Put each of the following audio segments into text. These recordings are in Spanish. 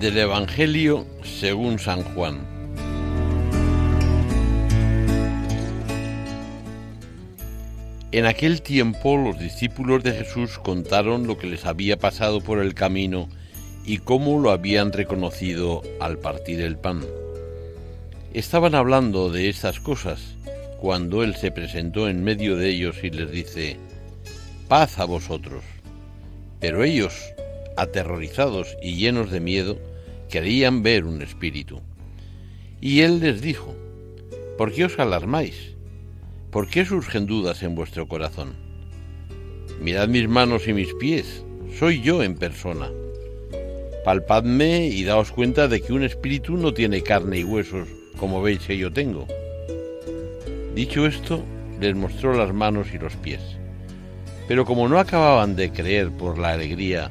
Del Evangelio según San Juan. En aquel tiempo los discípulos de Jesús contaron lo que les había pasado por el camino y cómo lo habían reconocido al partir el pan. Estaban hablando de estas cosas cuando Él se presentó en medio de ellos y les dice, paz a vosotros. Pero ellos, aterrorizados y llenos de miedo, querían ver un espíritu. Y él les dijo, ¿por qué os alarmáis? ¿Por qué surgen dudas en vuestro corazón? Mirad mis manos y mis pies, soy yo en persona. Palpadme y daos cuenta de que un espíritu no tiene carne y huesos como veis que yo tengo. Dicho esto, les mostró las manos y los pies. Pero como no acababan de creer por la alegría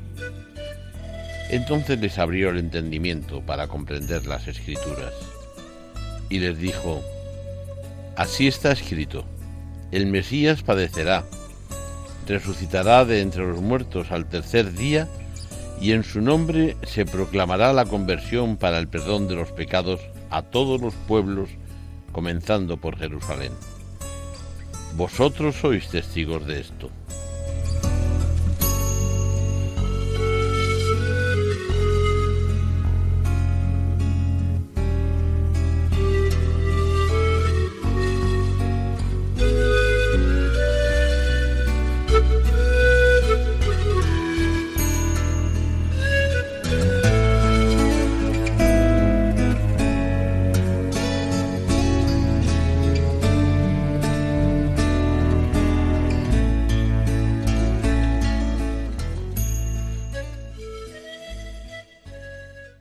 Entonces les abrió el entendimiento para comprender las escrituras. Y les dijo, Así está escrito, el Mesías padecerá, resucitará de entre los muertos al tercer día, y en su nombre se proclamará la conversión para el perdón de los pecados a todos los pueblos, comenzando por Jerusalén. Vosotros sois testigos de esto.